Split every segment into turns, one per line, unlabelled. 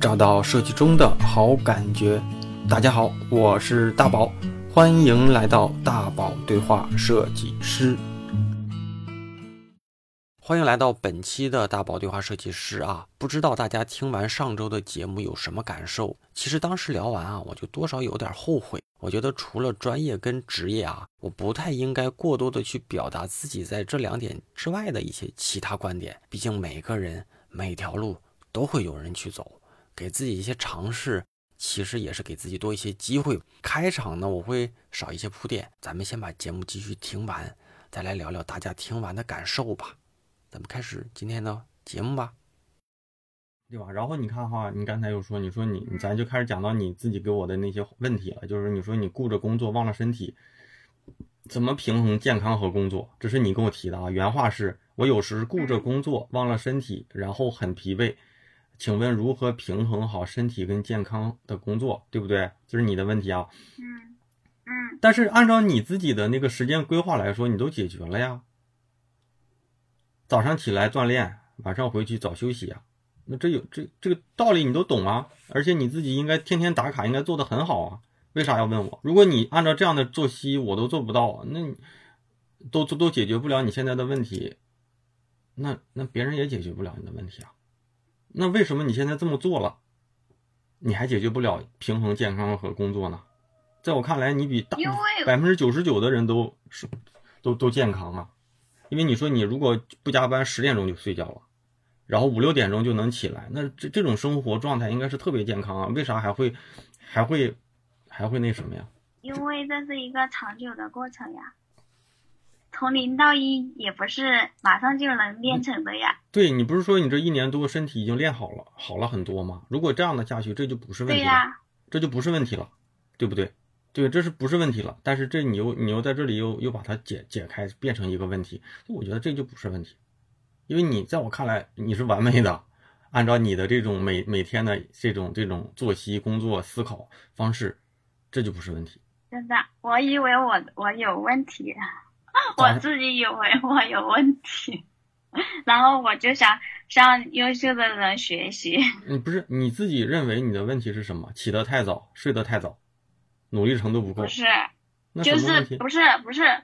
找到设计中的好感觉。大家好，我是大宝，欢迎来到大宝对话设计师。欢迎来到本期的大宝对话设计师啊！不知道大家听完上周的节目有什么感受？其实当时聊完啊，我就多少有点后悔。我觉得除了专业跟职业啊，我不太应该过多的去表达自己在这两点之外的一些其他观点。毕竟每个人每条路都会有人去走，给自己一些尝试，其实也是给自己多一些机会。开场呢，我会少一些铺垫，咱们先把节目继续听完，再来聊聊大家听完的感受吧。咱们开始今天的节目吧，对吧？然后你看哈，你刚才又说，你说你，咱就开始讲到你自己给我的那些问题了，就是你说你顾着工作忘了身体，怎么平衡健康和工作？这是你跟我提的啊，原话是我有时顾着工作忘了身体，然后很疲惫，请问如何平衡好身体跟健康的工作，对不对？这是你的问题啊。
嗯嗯。
但是按照你自己的那个时间规划来说，你都解决了呀。早上起来锻炼，晚上回去早休息啊，那这有这这个道理你都懂啊，而且你自己应该天天打卡，应该做得很好啊，为啥要问我？如果你按照这样的作息，我都做不到，那都都都解决不了你现在的问题，那那别人也解决不了你的问题啊，那为什么你现在这么做了，你还解决不了平衡健康和工作呢？在我看来，你比大百分之九十九的人都是都都健康啊。因为你说你如果不加班，十点钟就睡觉了，然后五六点钟就能起来，那这这种生活状态应该是特别健康啊？为啥还会还会还会那什么呀？
因为这是一个长久的过程呀，从零到一也不是马上就能练成的呀。
对你不是说你这一年多身体已经练好了，好了很多吗？如果这样的下去，这就不是问题了，这就不是问题了，对不对？对，这是不是问题了？但是这你又你又在这里又又把它解解开，变成一个问题，我觉得这就不是问题，因为你在我看来你是完美的，按照你的这种每每天的这种这种作息、工作、思考方式，这就不是问题。
真的，我以为我我有问题，我自己以为我有问题，然后我就想向优秀的人学习。
你不是你自己认为你的问题是什么？起得太早，睡得太早。努力程度不够，
不是，就是不是不是，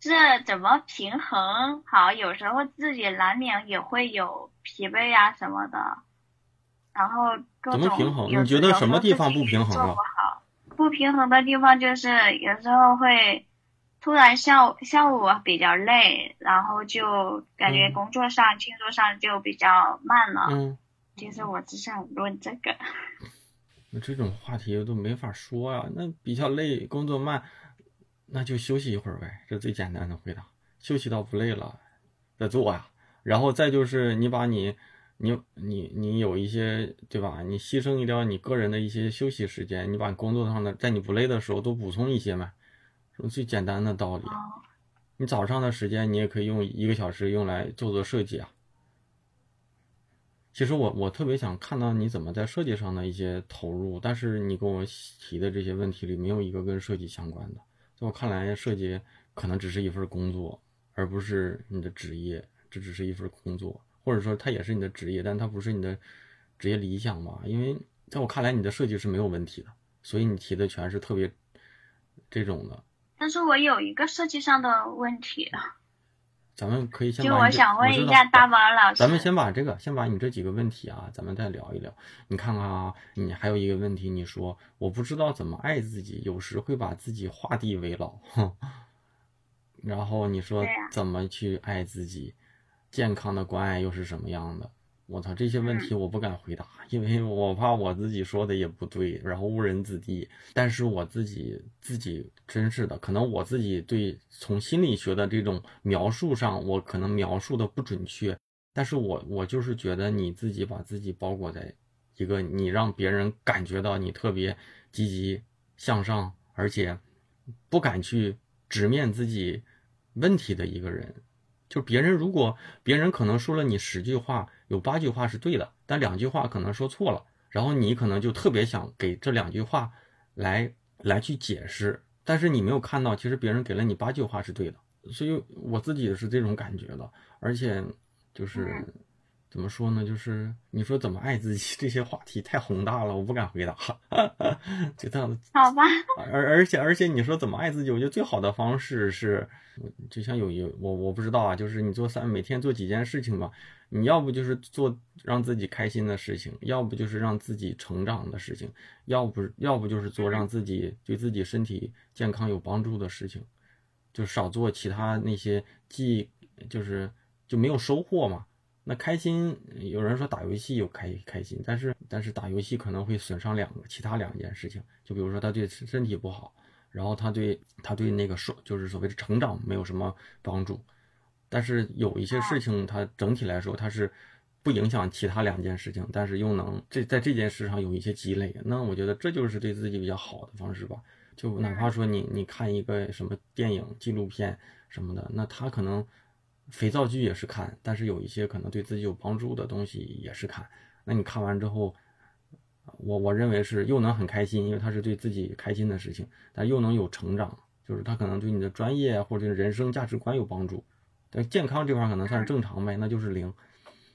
这怎么平衡好？有时候自己难免也会有疲惫呀什么的，然后
怎么平衡？你觉得什么地方不平衡了？
不平衡的地方就是有时候会突然下午下午比较累，然后就感觉工作上、庆祝上就比较慢了。
嗯，
其实我只想问这个。
那这种话题都没法说啊。那比较累，工作慢，那就休息一会儿呗。这最简单的回答。休息到不累了，再做呀。然后再就是你把你，你你你有一些对吧？你牺牲一点你个人的一些休息时间，你把工作上的在你不累的时候多补充一些嘛。最简单的道理。你早上的时间你也可以用一个小时用来做做设计啊。其实我我特别想看到你怎么在设计上的一些投入，但是你跟我提的这些问题里没有一个跟设计相关的。在我看来，设计可能只是一份工作，而不是你的职业。这只是一份工作，或者说它也是你的职业，但它不是你的职业理想吧？因为在我看来，你的设计是没有问题的，所以你提的全是特别这种的。
但是我有一个设计上的问题。
咱们可以先
就我想问一下大宝老师，
咱们先把这个，先把你这几个问题啊，咱们再聊一聊。你看看啊，你还有一个问题，你说我不知道怎么爱自己，有时会把自己画地为牢。然后你说怎么去爱自己，健康的关爱又是什么样的？我操，这些问题我不敢回答，因为我怕我自己说的也不对，然后误人子弟。但是我自己自己真是的，可能我自己对从心理学的这种描述上，我可能描述的不准确。但是我我就是觉得你自己把自己包裹在一个你让别人感觉到你特别积极向上，而且不敢去直面自己问题的一个人。就别人如果别人可能说了你十句话，有八句话是对的，但两句话可能说错了，然后你可能就特别想给这两句话来来去解释，但是你没有看到，其实别人给了你八句话是对的，所以我自己是这种感觉的，而且就是怎么说呢？就是你说怎么爱自己 这些话题太宏大了，我不敢回答。就这样子，
好吧。
而而且而且你说怎么爱自己，我觉得最好的方式是，就像有一我我不知道啊，就是你做三每天做几件事情吧，你要不就是做让自己开心的事情，要不就是让自己成长的事情，要不要不就是做让自己对自己身体健康有帮助的事情，就少做其他那些既就是就没有收获嘛。那开心，有人说打游戏有开开心，但是但是打游戏可能会损伤两个其他两件事情，就比如说他对身体不好，然后他对他对那个说就是所谓的成长没有什么帮助，但是有一些事情它整体来说它是不影响其他两件事情，但是又能这在这件事上有一些积累，那我觉得这就是对自己比较好的方式吧。就哪怕说你你看一个什么电影纪录片什么的，那他可能。肥皂剧也是看，但是有一些可能对自己有帮助的东西也是看。那你看完之后，我我认为是又能很开心，因为它是对自己开心的事情，但又能有成长，就是它可能对你的专业或者人生价值观有帮助。但健康这块可能算是正常呗，那就是零。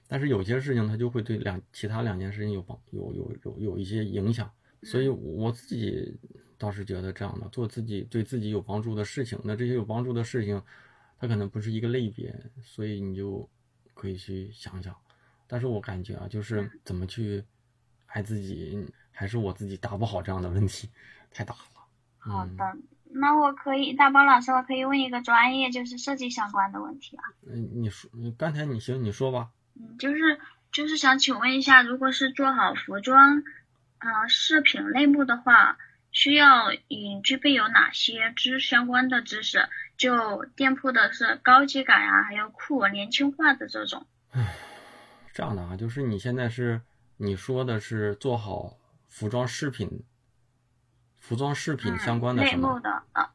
但是有些事情它就会对两其他两件事情有帮有有有有一些影响，所以我自己倒是觉得这样的，做自己对自己有帮助的事情，那这些有帮助的事情。它可能不是一个类别，所以你就可以去想想。但是我感觉啊，就是怎么去爱自己，还是我自己答不好这样的问题，太大了。
好的，那我可以，大宝老师，我可以问一个专业，就是设计相关的问题啊。
嗯，你说，你刚才你行，你说吧。
嗯，就是就是想请问一下，如果是做好服装，啊，饰品类目的话。需要你具备有哪些知相关的知识？就店铺的是高级感啊，还有酷年轻化的这种。
唉，这样的啊，就是你现在是你说的是做好服装饰品、服装饰品相关的
类目的啊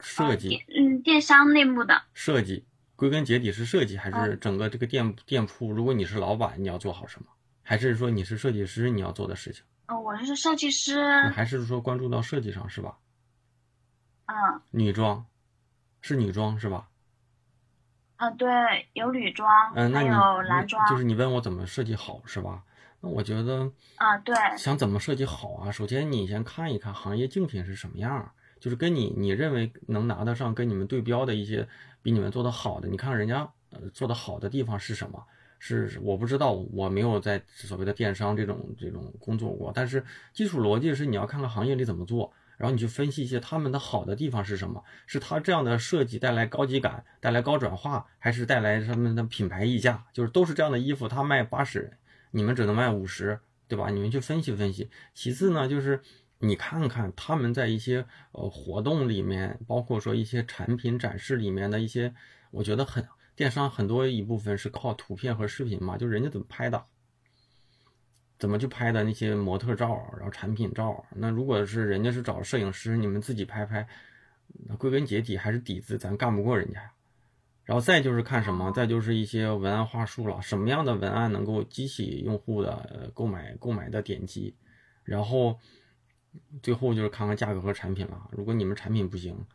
设计，
嗯，电商内幕的
设计，归根结底是设计，还是整个这个店店铺？如果你是老板，你要做好什么？还是说你是设计师，你要做的事情？
哦我是设计师，
还是说关注到设计上是吧？
嗯，
女装，是女装是吧？
啊，对，有女装，
嗯，
还有男装。
就是你问我怎么设计好是吧？那我觉得，
啊，对，
想怎么设计好啊？首先你先看一看行业竞品是什么样，就是跟你你认为能拿得上跟你们对标的一些比你们做的好的，你看人家呃做的好的地方是什么？是我不知道，我没有在所谓的电商这种这种工作过。但是基础逻辑是你要看看行业里怎么做，然后你去分析一些他们的好的地方是什么？是他这样的设计带来高级感，带来高转化，还是带来他们的品牌溢价？就是都是这样的衣服，他卖八十，你们只能卖五十，对吧？你们去分析分析。其次呢，就是你看看他们在一些呃活动里面，包括说一些产品展示里面的一些，我觉得很。电商很多一部分是靠图片和视频嘛，就人家怎么拍的，怎么去拍的那些模特照，然后产品照。那如果是人家是找摄影师，你们自己拍拍，那归根结底还是底子，咱干不过人家。然后再就是看什么，再就是一些文案话术了，什么样的文案能够激起用户的购买购买的点击，然后最后就是看看价格和产品了。如果你们产品不行。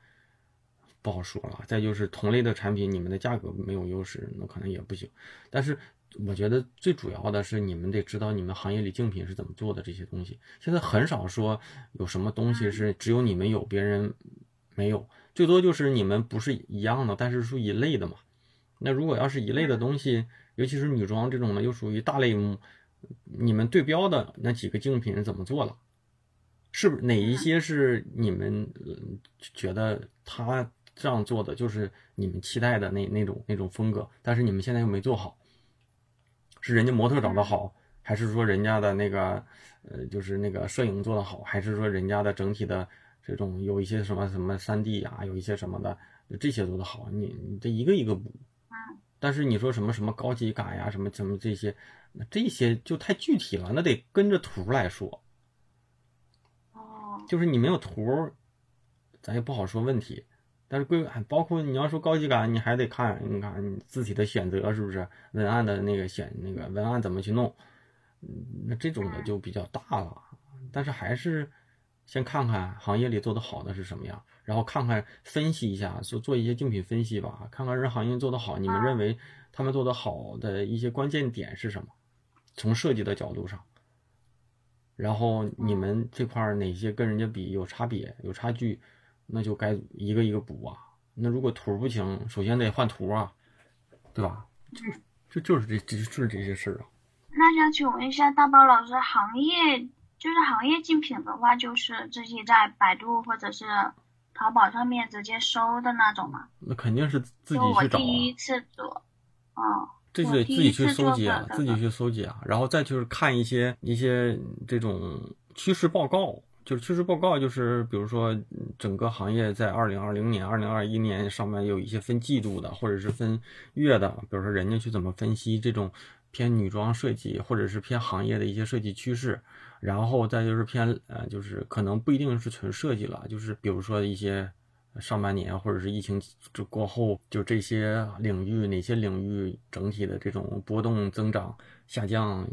不好说了，再就是同类的产品，你们的价格没有优势，那可能也不行。但是我觉得最主要的是，你们得知道你们行业里竞品是怎么做的这些东西。现在很少说有什么东西是只有你们有，别人没有，最多就是你们不是一样的，但是属于一类的嘛。那如果要是一类的东西，尤其是女装这种的，又属于大类目，你们对标的那几个竞品是怎么做了？是不是哪一些是你们觉得他？这样做的就是你们期待的那那种那种风格，但是你们现在又没做好，是人家模特找的好，还是说人家的那个呃就是那个摄影做的好，还是说人家的整体的这种有一些什么什么三 D 啊，有一些什么的这些做的好，你你这一个一个补。但是你说什么什么高级感呀，什么什么这些，那这些就太具体了，那得跟着图来说。
哦。
就是你没有图，咱也不好说问题。但是规包括你要说高级感，你还得看，你看你字体的选择是不是文案的那个选那个文案怎么去弄，那这种的就比较大了。但是还是先看看行业里做的好的是什么样，然后看看分析一下，做做一些竞品分析吧，看看人行业做得好，你们认为他们做得好的一些关键点是什么？从设计的角度上，然后你们这块儿哪些跟人家比有差别、有差距，那就该一个一个补啊。那如果图不行，首先得换图啊，对吧？就就就是这这就是这些事儿啊。
那想请问一下大包老师，行业就是行业竞品的话，就是自己在百度或者是淘宝上面直接搜的那种吗？
那肯定是自己去找啊。
第一次做，嗯，
这就得自己去搜集啊，自己去搜集啊，然后再就是看一些一些这种趋势报告，就是趋势报告，就是比如说整个行业在二零二零年、二零二一年上面有一些分季度的，或者是分月的，比如说人家去怎么分析这种偏女装设计，或者是偏行业的一些设计趋势，然后再就是偏呃，就是可能不一定是纯设计了，就是比如说一些上半年或者是疫情这过后，就这些领域哪些领域整体的这种波动增长下降，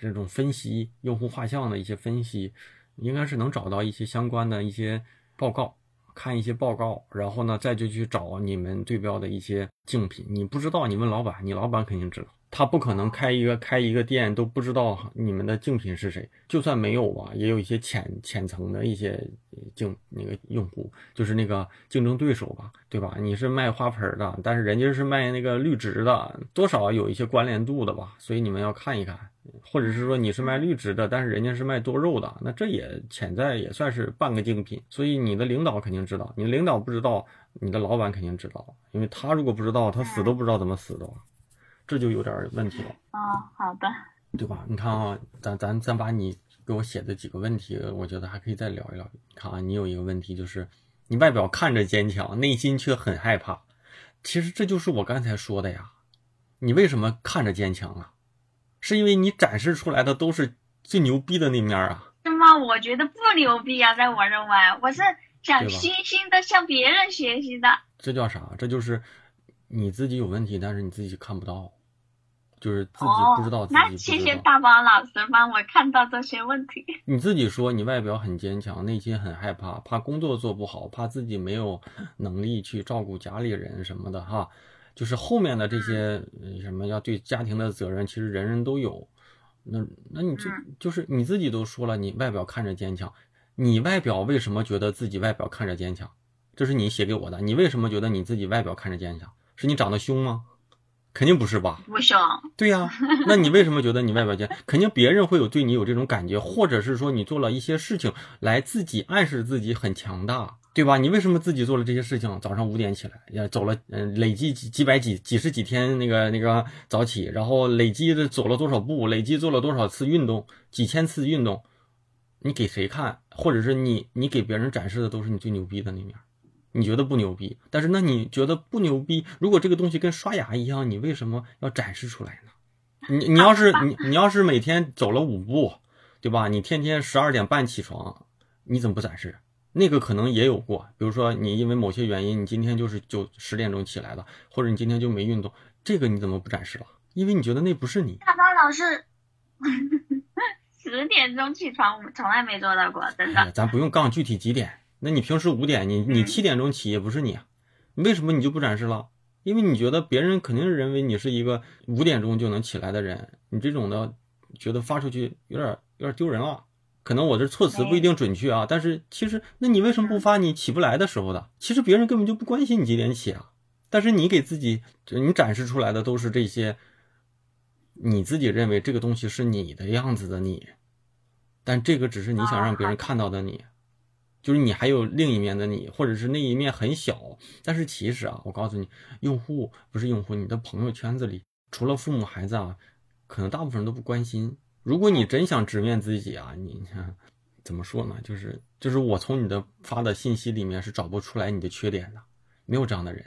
这种分析用户画像的一些分析，应该是能找到一些相关的一些报告。看一些报告，然后呢，再就去找你们对标的一些竞品。你不知道，你问老板，你老板肯定知道。他不可能开一个开一个店都不知道你们的竞品是谁，就算没有吧，也有一些浅浅层的一些竞那个用户，就是那个竞争对手吧，对吧？你是卖花盆的，但是人家是卖那个绿植的，多少有一些关联度的吧，所以你们要看一看。或者是说你是卖绿植的，但是人家是卖多肉的，那这也潜在也算是半个竞品。所以你的领导肯定知道，你的领导不知道，你的老板肯定知道，因为他如果不知道，他死都不知道怎么死的，这就有点问题了，
哦，好的，
对吧？你看啊，咱咱咱把你给我写的几个问题，我觉得还可以再聊一聊。你看啊，你有一个问题就是，你外表看着坚强，内心却很害怕。其实这就是我刚才说的呀，你为什么看着坚强啊？是因为你展示出来的都是最牛逼的那面啊。
是吗？我觉得不牛逼啊，在我认为，我是想虚心的向别人学习的。
这叫啥？这就是你自己有问题，但是你自己看不到，就是自己
哦，
不知道自己
那谢谢。大宝老师帮我看到这些问题。
你自己说你外表很坚强，内心很害怕，怕工作做不好，怕自己没有能力去照顾家里人什么的哈。就是后面的这些呃什么要对家庭的责任，其实人人都有。那那你就
嗯
就是你自己都说了，你外表看着坚强，你外表为什么觉得自己外表看着坚强？这是你写给我的，你为什么觉得你自己外表看着坚强？是你长得凶吗？肯定不是吧？
不凶，
对呀、那你为什么觉得你外表坚？肯定别人会有对你有这种感觉，或者是说你做了一些事情来自己暗示自己很强大，对吧？你为什么自己做了这些事情？早上五点起来，也走了，嗯、累计几几百几几十几天那个那个早起，然后累计的走了多少步，累计做了多少次运动，几千次运动，你给谁看？或者是你你给别人展示的都是你最牛逼的那面。你觉得不牛逼，但是那你觉得不牛逼？如果这个东西跟刷牙一样，你为什么要展示出来呢？你你要是你你要是每天走了五步，对吧？你天天十二点半起床，你怎么不展示？那个可能也有过，比如说你因为某些原因，你今天就是九十点钟起来的，或者你今天就没运动，这个你怎么不展示了？因为你觉得那不是你。
大宝老师十点钟起床，我们从来没做到过，真的。
哎，咱不用杠具体几点，那你平时五点，你你
嗯
七点钟起也不是你啊，为什么你就不展示了？因为你觉得别人肯定是认为你是一个五点钟就能起来的人，你这种的觉得发出去有点有点丢人了。可能我这措辞不一定准确啊，但是其实那你为什么不发你起不来的时候的？其实别人根本就不关心你几点起啊，但是你给自己你展示出来的都是这些，你自己认为这个东西是你的样子的你，但这个只是你想让别人看到的你，就是你还有另一面的你，或者是那一面很小，但是其实啊，我告诉你，用户不是用户，你的朋友圈子里除了父母孩子啊，可能大部分人都不关心。如果你真想直面自己啊，你怎么说呢？就是就是我从你的发的信息里面是找不出来你的缺点的，没有这样的人。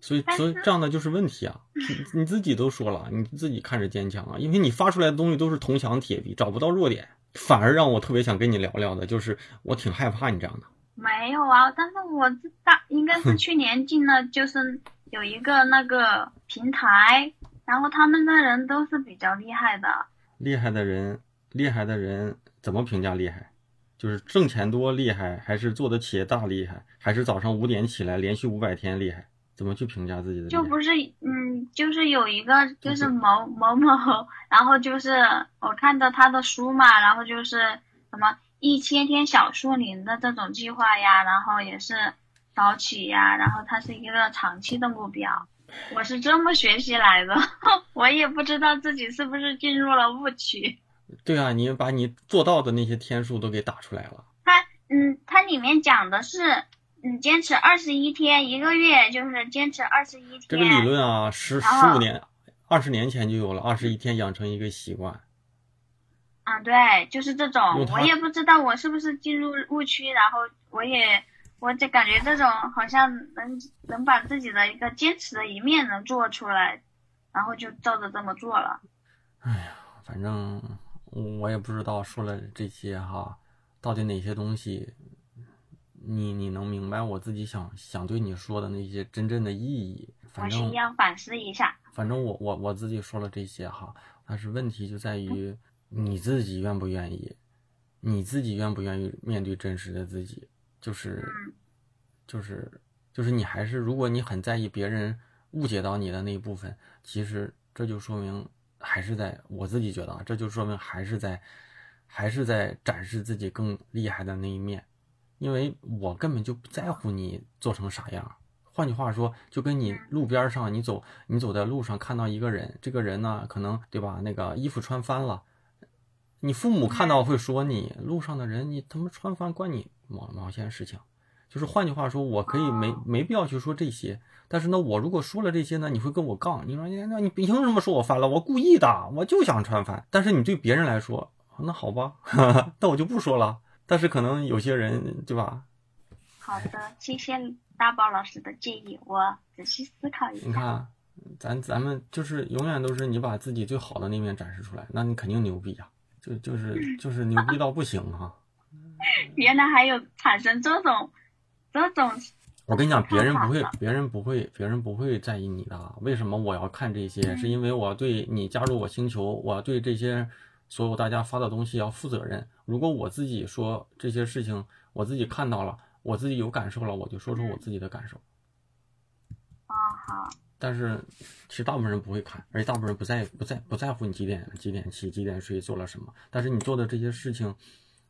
所以，所以这样的就是问题啊！你你自己都说了，你自己看着坚强啊，因为你发出来的东西都是铜墙铁壁，找不到弱点，反而让我特别想跟你聊聊的，就是我挺害怕你这样的。
没有啊，但是我知道应该是去年进了，就是有一个那个平台，然后他们的人都是比较厉害的。
厉害的人，厉害的人怎么评价厉害？就是挣钱多厉害，还是做的企业大厉害，还是早上五点起来连续五百天厉害？怎么去评价自己的？
就不是，嗯，就是有一个就是某某某，然后就是我看到他的书嘛，然后就是什么一千天小树林的这种计划呀，然后也是早起呀，然后它是一个长期的目标。我是这么学习来的，我也不知道自己是不是进入了误区。
对啊，你把你做到的那些天数都给打出来了。
它，嗯，它里面讲的是，你，坚持二十一天，一个月就是坚持二十一天。
这个理论啊，十十五年、二十年前就有了，二十一天养成一个习惯。
啊，对，就是这种。我也不知道我是不是进入误区，然后我也。我就感觉这种好像能能把自己的一个坚持的一面能做出来，然后就照着这么做了。
哎呀，反正我也不知道说了这些哈，到底哪些东西，你你能明白我自己想想对你说的那些真正的意义？反正
要反思一下。
反正我我我自己说了这些哈，但是问题就在于你自己愿不愿意，你自己愿不愿意面对真实的自己。就是，就是，就是你还是，如果你很在意别人误解到你的那一部分，其实这就说明还是在我自己觉得啊，这就说明还是在，还是在展示自己更厉害的那一面，因为我根本就不在乎你做成啥样。换句话说，就跟你路边上你走，你走在路上看到一个人，这个人呢，可能对吧，那个衣服穿翻了，你父母看到会说你路上的人，你他妈穿翻关你。毛毛线事情，就是换句话说，我可以没没必要去说这些。但是呢，我如果说了这些呢，你会跟我杠。你说你，那你凭什么说我翻了？我故意的，我就想穿翻。但是你对别人来说，那好吧，那我就不说了。但是可能有些人，对吧？
好的，谢谢大宝老师的建议，我仔细思考一下。
你看，咱咱们就是永远都是你把自己最好的那面展示出来，那你肯定牛逼呀，就就是就是牛逼到不行哈。
原来还有产生这种这种，
我跟你讲，别人不会，别人不会，别人不会在意你的。为什么我要看这些？是因为我对你加入我星球，我对这些所有大家发的东西要负责任。如果我自己说这些事情，我自己看到了，我自己有感受了，我就说出我自己的感受。
啊好。
但是其实大部分人不会看，而且大部分人不在不在不在乎你几点几点起几点睡做了什么。但是你做的这些事情。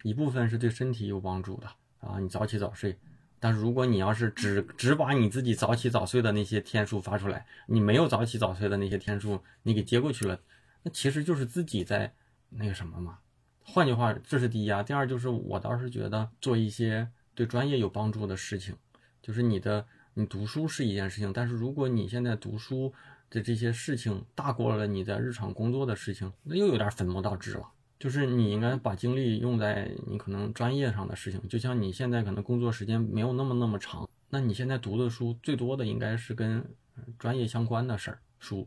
一部分是对身体有帮助的啊，你早起早睡。但是如果你要是只只把你自己早起早睡的那些天数发出来，你没有早起早睡的那些天数，你给接过去了，那其实就是自己在那个什么嘛。换句话，这是第一啊。第二就是我倒是觉得做一些对专业有帮助的事情，就是你的你读书是一件事情，但是如果你现在读书的这些事情大过了你的日常工作的事情，那又有点本末倒置了。就是你应该把精力用在你可能专业上的事情，就像你现在可能工作时间没有那么那么长，那你现在读的书最多的应该是跟专业相关的事儿书，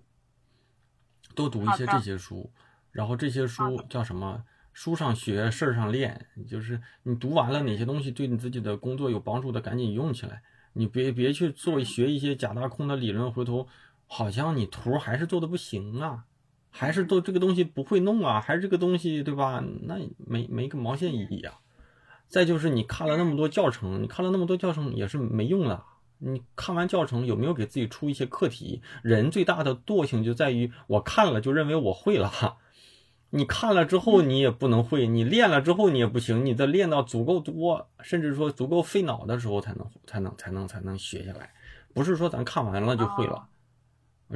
多读一些这些书，然后这些书叫什么？书上学，事儿上练，就是你读完了哪些东西对你自己的工作有帮助的，赶紧用起来，你别别去做学一些假大空的理论，回头好像你图还是做的不行啊。还是都这个东西不会弄啊，还是这个东西对吧？那没没个毛线意义啊！再就是你看了那么多教程，你看了那么多教程也是没用的。你看完教程有没有给自己出一些课题？人最大的惰性就在于我看了就认为我会了。你看了之后你也不能会，你练了之后你也不行，你得练到足够多，甚至说足够费脑的时候才能才能才能才能学下来。不是说咱看完了就会了。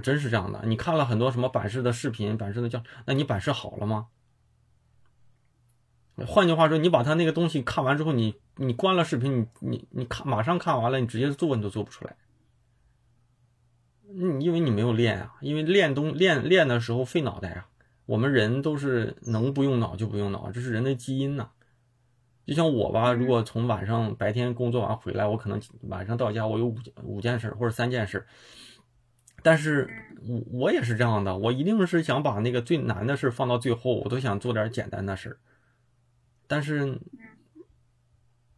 真是这样的，你看了很多什么版式的视频、版式的教，那你版式好了吗？换句话说，你把他那个东西看完之后，你你关了视频，你你你看马上看完了，你直接做你都做不出来。嗯，因为你没有练啊，因为练东练练的时候费脑袋啊。我们人都是能不用脑就不用脑，这是人的基因呐。就像我吧，如果从晚上白天工作完回来，我可能晚上到家我有五五件事或者三件事。但是我我也是这样的，我一定是想把那个最难的事放到最后，我都想做点简单的事儿。但是，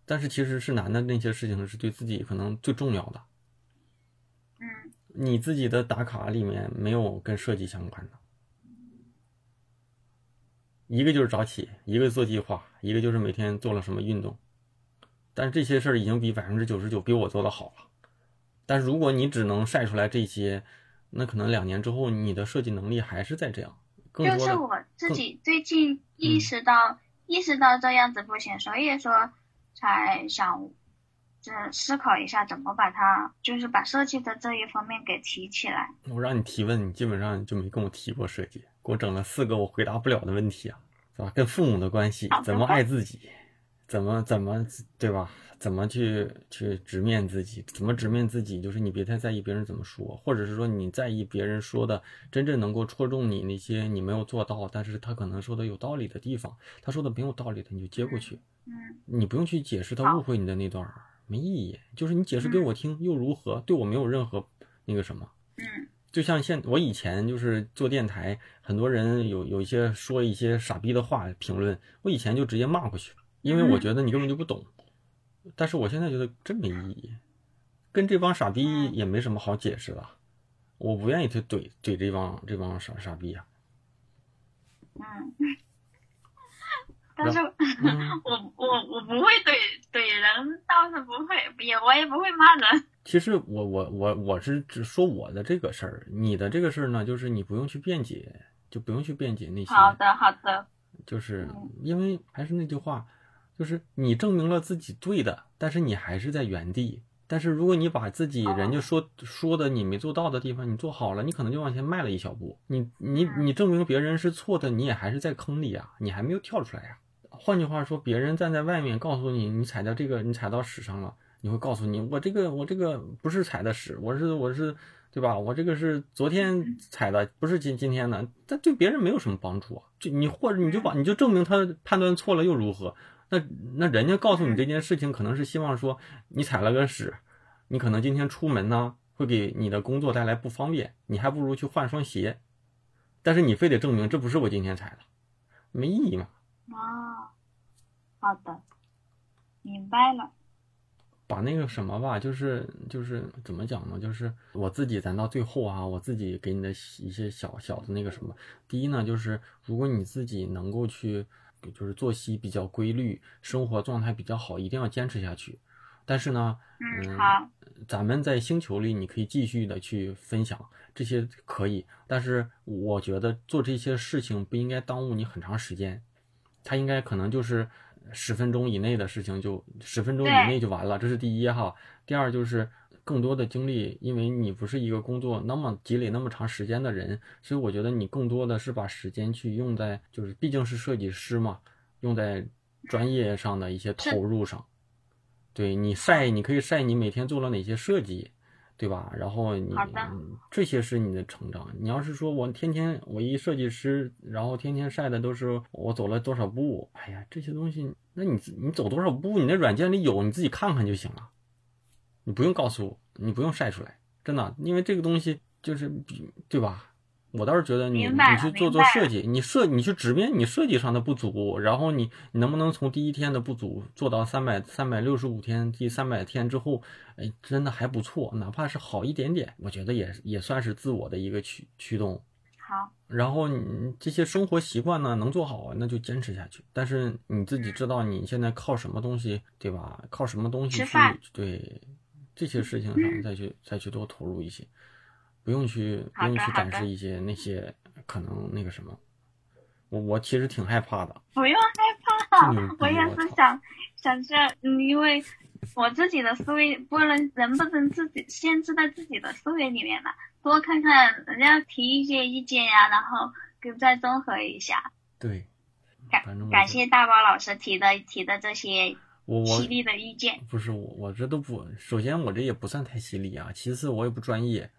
但是其实是难的那些事情是对自己可能最重要的。
嗯，
你自己的打卡里面没有跟设计相关的，一个就是早起，一个做计划，一个就是每天做了什么运动。但是这些事儿已经比百分之九十九比我做的好了。但如果你只能晒出来这些，那可能两年之后你的设计能力还是在这样。更多
就是我自己最近意识到、意识到这样子不行，所以说才想这思考一下怎么把它，就是把设计的这一方面给提起来。
我让你提问，你基本上就没跟我提过设计，给我整了四个我回答不了的问题啊，是吧？跟父母的关系怎么爱自己，怎么怎么对吧？怎么去去直面自己？怎么直面自己？就是你别太在意别人怎么说，或者是说你在意别人说的真正能够戳中你那些你没有做到，但是他可能说的有道理的地方，他说的没有道理的你就接过去，
嗯
你不用去解释他误会你的那段，没意义。就是你解释给我听又如何？对我没有任何那个什么。
嗯
就像现我以前就是做电台，很多人有有一些说一些傻逼的话评论，我以前就直接骂过去，因为我觉得你根本就不懂。但是我现在觉得真没意义，跟这帮傻逼也没什么好解释的，我不愿意去怼怼这帮这帮傻傻逼啊。
嗯。但是
嗯，
我我我不会怼怼人，倒是不会，也我也不会骂人。
其实我我我我是只说我的这个事儿，你的这个事儿呢，就是你不用去辩解，就不用去辩解那些。
好的好的，
就是
嗯
因为还是那句话，就是你证明了自己对的，但是你还是在原地。但是如果你把自己人家说说的你没做到的地方你做好了，你可能就往前迈了一小步。你你你证明别人是错的，你也还是在坑里啊，你还没有跳出来呀、换句话说，别人站在外面告诉你，你踩到这个，你踩到屎上了，你会告诉你，我这个我这个不是踩的屎，我是我是对吧？我这个是昨天踩的，不是今今天的，但对别人没有什么帮助啊。就你或者你就把你就证明他判断错了又如何？那那人家告诉你这件事情，可能是希望说你踩了个屎，你可能今天出门呢会给你的工作带来不方便，你还不如去换双鞋。但是你非得证明这不是我今天踩的，没意义嘛。
啊，好的，明白了。
把那个什么吧，就是就是怎么讲呢？就是我自己，咱到最后啊，我自己给你的一些小小的那个什么。第一呢，就是如果你自己能够去，就是作息比较规律，生活状态比较好，一定要坚持下去。但是呢，
嗯，好，
咱们在星球里，你可以继续的去分享这些可以，但是我觉得做这些事情不应该耽误你很长时间，它应该可能就是十分钟以内的事情就十分钟以内就完了，这是第一哈。第二就是更多的精力，因为你不是一个工作那么积累那么长时间的人，所以我觉得你更多的是把时间去用在，就是毕竟是设计师嘛，用在专业上的一些投入上。对你晒，你可以晒你每天做了哪些设计，对吧？然后你这些是你的成长。你要是说我天天我一设计师，然后天天晒的都是我走了多少步，哎呀，这些东西，那你你走多少步，你那软件里有，你自己看看就行了，你不用告诉我，你不用晒出来，真的，因为这个东西就是比对吧？我倒是觉得你你去做做设计，你设你去直面你设计上的不足，然后你你能不能从第一天的不足做到三百三百六十五天，第三百天之后，哎，真的还不错，哪怕是好一点点，我觉得也也算是自我的一个驱驱动。
好，
然后你这些生活习惯呢，能做好那就坚持下去。但是你自己知道你现在靠什么东西，对吧？靠什么东西去对这些事情上再去再去多投入一些，不用去不用去展示一些那些可能那个什么。我我其实挺害怕的，
不用害怕我也是想想这，嗯，因为我自己的思维不能能不能自己限制在自己的思维里面嘛，多看看人家提一些意见呀，然后给再综合一下。
对，
感感谢大宝老师提的提的这些
我我
犀利的意见。
不是我，我这都不。首先，我这也不算太犀利啊。其次，我也不专业，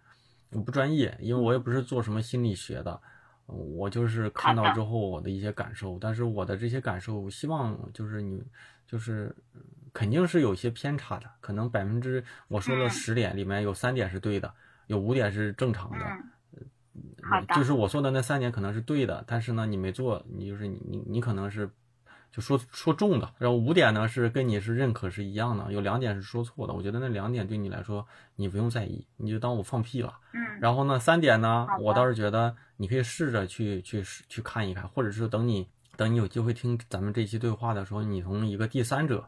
我不专业，因为我也不是做什么心理学的，我就是看到之后我的一些感受。但是我的这些感受，希望就是你，就是呃肯定是有些偏差的，可能百分之我说了
嗯
十点里面有三点是对的，有五点是正常的。
嗯，好的
就是我说的那三点可能是对的，但是呢，你没做，你就是你你你可能是就说说中的，然后五点呢是跟你是认可是一样的，有两点是说错的。我觉得那两点对你来说你不用在意，你就当我放屁了。
嗯，
然后呢，三点呢我倒是觉得你可以试着去去去看一看，或者是等你等你有机会听咱们这期对话的时候，你从一个第三者，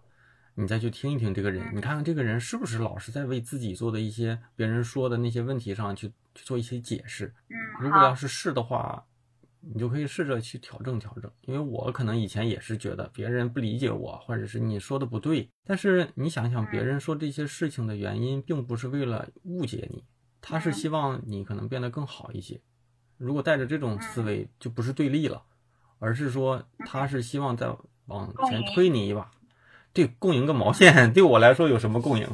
你再去听一听这个人，你看看这个人是不是老是在为自己做的一些别人说的那些问题上去去做一些解释。
嗯，
如果要，是是的话，你就可以试着去调整调整。因为我可能以前也是觉得别人不理解我，或者是你说的不对。但是你想想，别人说这些事情的原因，并不是为了误解你，他是希望你可能变得更好一些。如果带着这种思维，就不是对立了，而是说他是希望再往前推你一把。对，共赢个毛线，对我来说有什么共赢？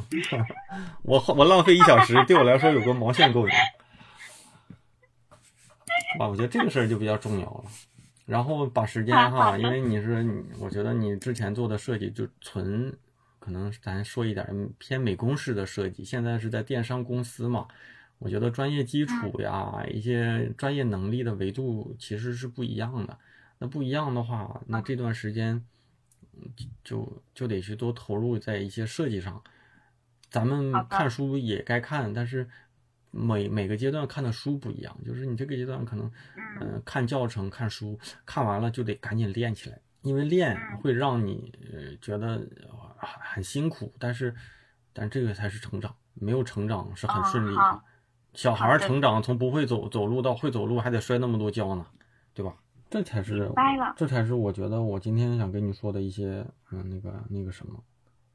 我我浪费一小时，对我来说有个毛线共赢。啊，我觉得这个事儿就比较重要了。然后把时间哈，因为你是你，我觉得你之前做的设计就纯，可能咱说一点儿偏美工式的设计，现在是在电商公司嘛，我觉得专业基础呀，一些专业能力的维度其实是不一样的。那不一样的话，那这段时间嗯就就得去多投入在一些设计上。咱们看书也该看，但是每每个阶段看的书不一样，就是你这个阶段可能，
嗯
呃，看教程、看书，看完了就得赶紧练起来，因为练
嗯
会让你呃觉得呃很很辛苦，但是但这个才是成长，没有成长是很
哦
顺利的
好。
小孩儿成长从不会走走路到会走路，还得摔那么多跤呢，对吧？这才是这才是我觉得我今天想跟你说的一些嗯那个那个什么。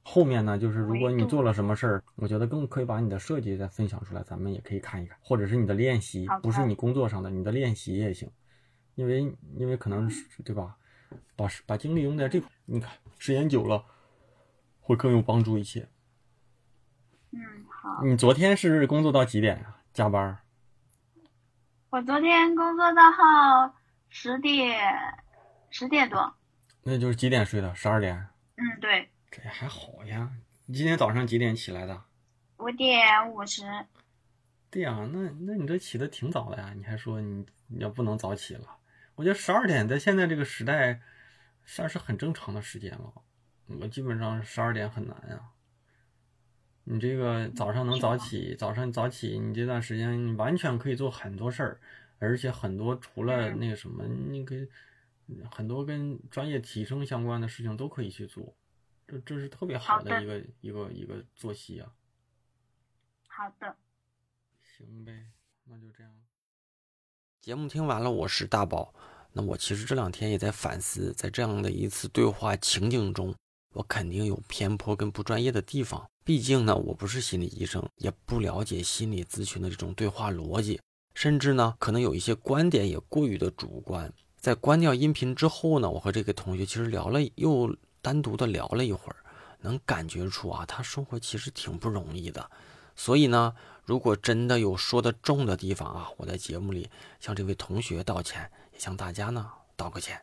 后面呢，就是如果你做了什么事儿，我觉得更可以把你的设计再分享出来，咱们也可以看一看，或者是你的练习不是你工作上的，你的练习也行，因为因为可能是对吧，把把精力用在这块，你看时间久了会更有帮助一些。
嗯，好。
你昨天是工作到几点啊？加班？
我昨天工作到号十点，十点多。
那就是几点睡的？十二点？
嗯，对，
这还好呀。你今天早上几点起来的？
五点五十。
对呀、那那你这起的挺早的呀，你还说你你要不能早起了？我觉得十二点在现在这个时代算是很正常的时间了。我基本上十二点很难啊。你这个早上能早起，早上早起，你这段时间你完全可以做很多事儿，而且很多除了那个什么，你可以很多跟专业提升相关的事情都可以去做，这这是特别好
的
一个一个一个作息啊。
好的。
行呗，那就这样。节目听完了，我是大宝。那我其实这两天也在反思，在这样的一次对话情景中，我肯定有偏颇跟不专业的地方。毕竟呢，我不是心理医生，也不了解心理咨询的这种对话逻辑，甚至呢，可能有一些观点也过于的主观。在关掉音频之后呢，我和这个同学其实聊了，又单独的聊了一会儿，能感觉出啊，他生活其实挺不容易的。所以呢，如果真的有说的重的地方啊，我在节目里向这位同学道歉，也向大家呢道个歉。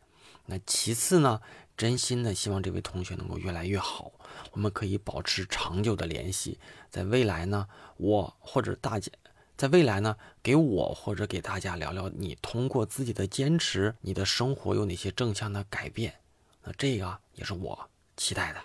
那其次呢，真心的希望这位同学能够越来越好，我们可以保持长久的联系。在未来呢，我或者大家，在未来呢，给我或者给大家聊聊你通过自己的坚持，你的生活有哪些正向的改变。那这个也是我期待的。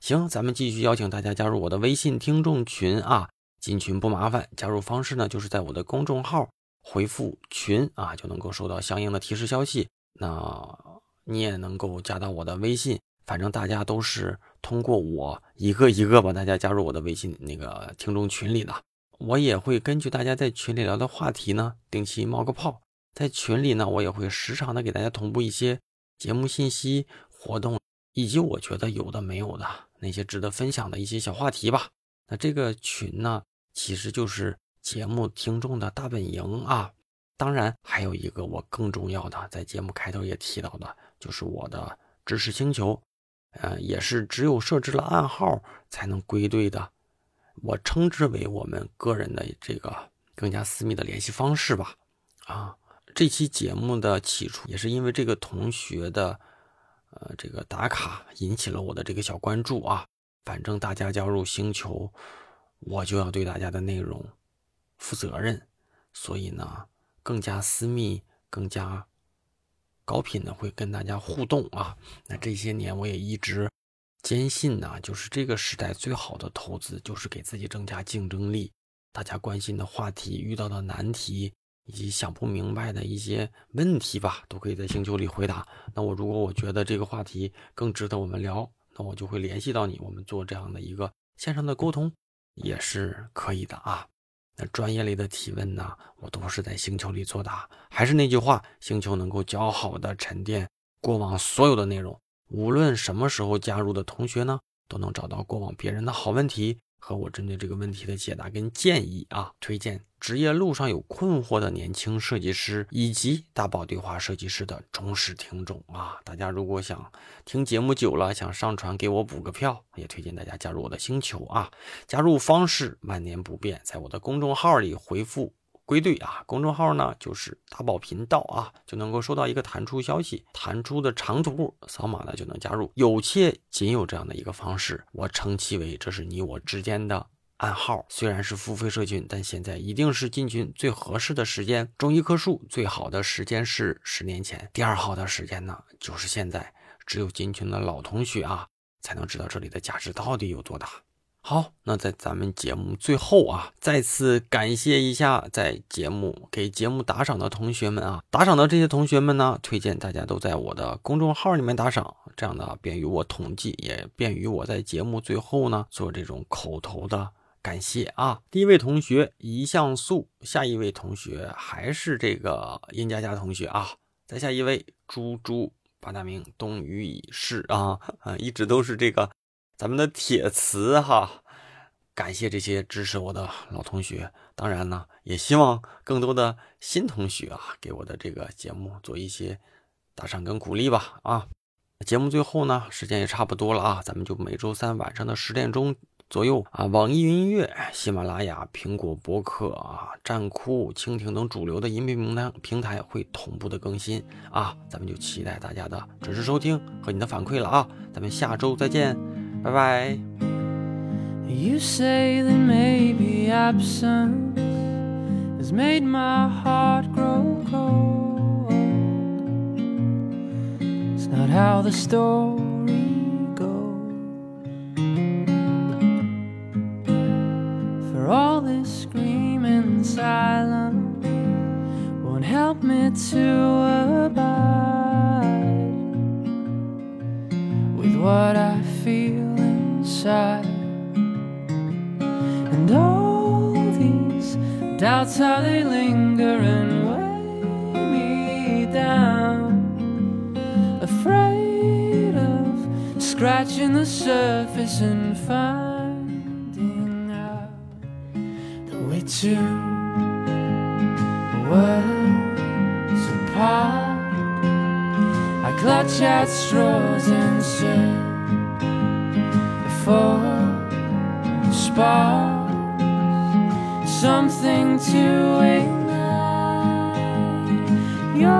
行，咱们继续邀请大家加入我的微信听众群啊，进群不麻烦，加入方式呢就是在我的公众号回复“群”啊，就能够收到相应的提示消息。那你也能够加到我的微信，反正大家都是通过我一个一个把大家加入我的微信那个听众群里的。我也会根据大家在群里聊的话题呢，定期冒个泡。在群里呢，我也会时常的给大家同步一些节目信息、活动，以及我觉得有的没有的那些值得分享的一些小话题吧。那这个群呢，其实就是节目听众的大本营啊。当然，还有一个我更重要的，在节目开头也提到的，就是我的知识星球，呃，也是只有设置了暗号才能归队的。我称之为我们个人的这个更加私密的联系方式吧。啊，这期节目的起初也是因为这个同学的，呃，这个打卡引起了我的这个小关注啊。反正大家加入星球，我就要对大家的内容负责任，所以呢，更加私密、更加高频的会跟大家互动啊。那这些年我也一直坚信呢，就是这个时代最好的投资就是给自己增加竞争力。大家关心的话题、遇到的难题，以及想不明白的一些问题吧，都可以在星球里回答。那我如果我觉得这个话题更值得我们聊，那我就会联系到你，我们做这样的一个线上的沟通也是可以的啊。那专业类的提问呢，我都是在星球里作答。还是那句话，星球能够较好的沉淀过往所有的内容，无论什么时候加入的同学呢，都能找到过往别人的好问题。和我针对这个问题的解答跟建议啊，推荐职业路上有困惑的年轻设计师以及大宝对话设计师的忠实听众啊。大家如果想听节目久了，想上传给我补个票，也推荐大家加入我的星球啊。加入方式万年不变，在我的公众号里回复。归队啊！公众号呢就是大宝频道啊，就能够收到一个弹出消息，弹出的长图，扫码呢就能加入。有且仅有这样的一个方式，我称其为这是你我之间的暗号。虽然是付费社群，但现在一定是进群最合适的时间。种一棵树最好的时间是十年前，第二好的时间呢就是现在。只有进群的老同学啊，才能知道这里的价值到底有多大。好，那在咱们节目最后啊，再次感谢一下在节目给节目打赏的同学们啊，打赏的这些同学们呢，推荐大家都在我的公众号里面打赏，这样呢便于我统计，也便于我在节目最后呢做这种口头的感谢啊。第一位同学一像素，下一位同学还是这个殷佳佳同学啊，再下一位猪猪八大名冬雨已逝啊啊，一直都是这个。咱们的铁磁哈，感谢这些支持我的老同学，当然呢，也希望更多的新同学啊，给我的这个节目做一些打赏跟鼓励吧啊。节目最后呢，时间也差不多了啊，咱们就每周三晚上的十点钟左右。啊网易云音乐喜马拉雅苹果播客啊站酷蜻蜓等主流的音频平台平台会同步的更新。啊咱们就期待大家的准时收听和你的反馈了啊。咱们下周再见拜拜。
You say that maybe absence has made my heart grow cold. It's not how the story all this screaming silence won't help me to abide with what I feel inside. And all these doubts, how they linger and weigh me down. Afraid of scratching the surface and finding two worlds apart. I clutch at straws and search for sparks, something to ignite your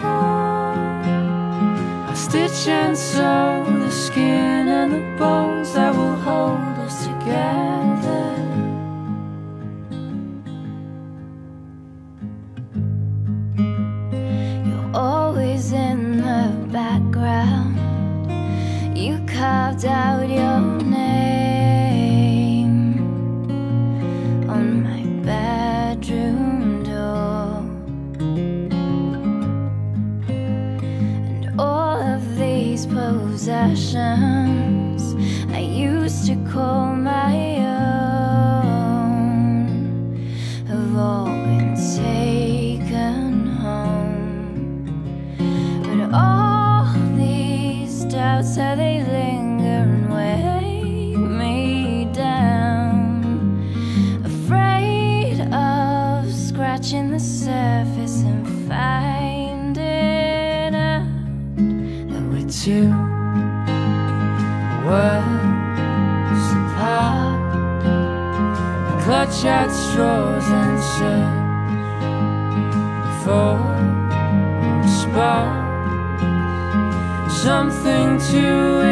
heart. I stitch and sew the skin and the bones that will hold us together. Clutch straws and search for sparks something to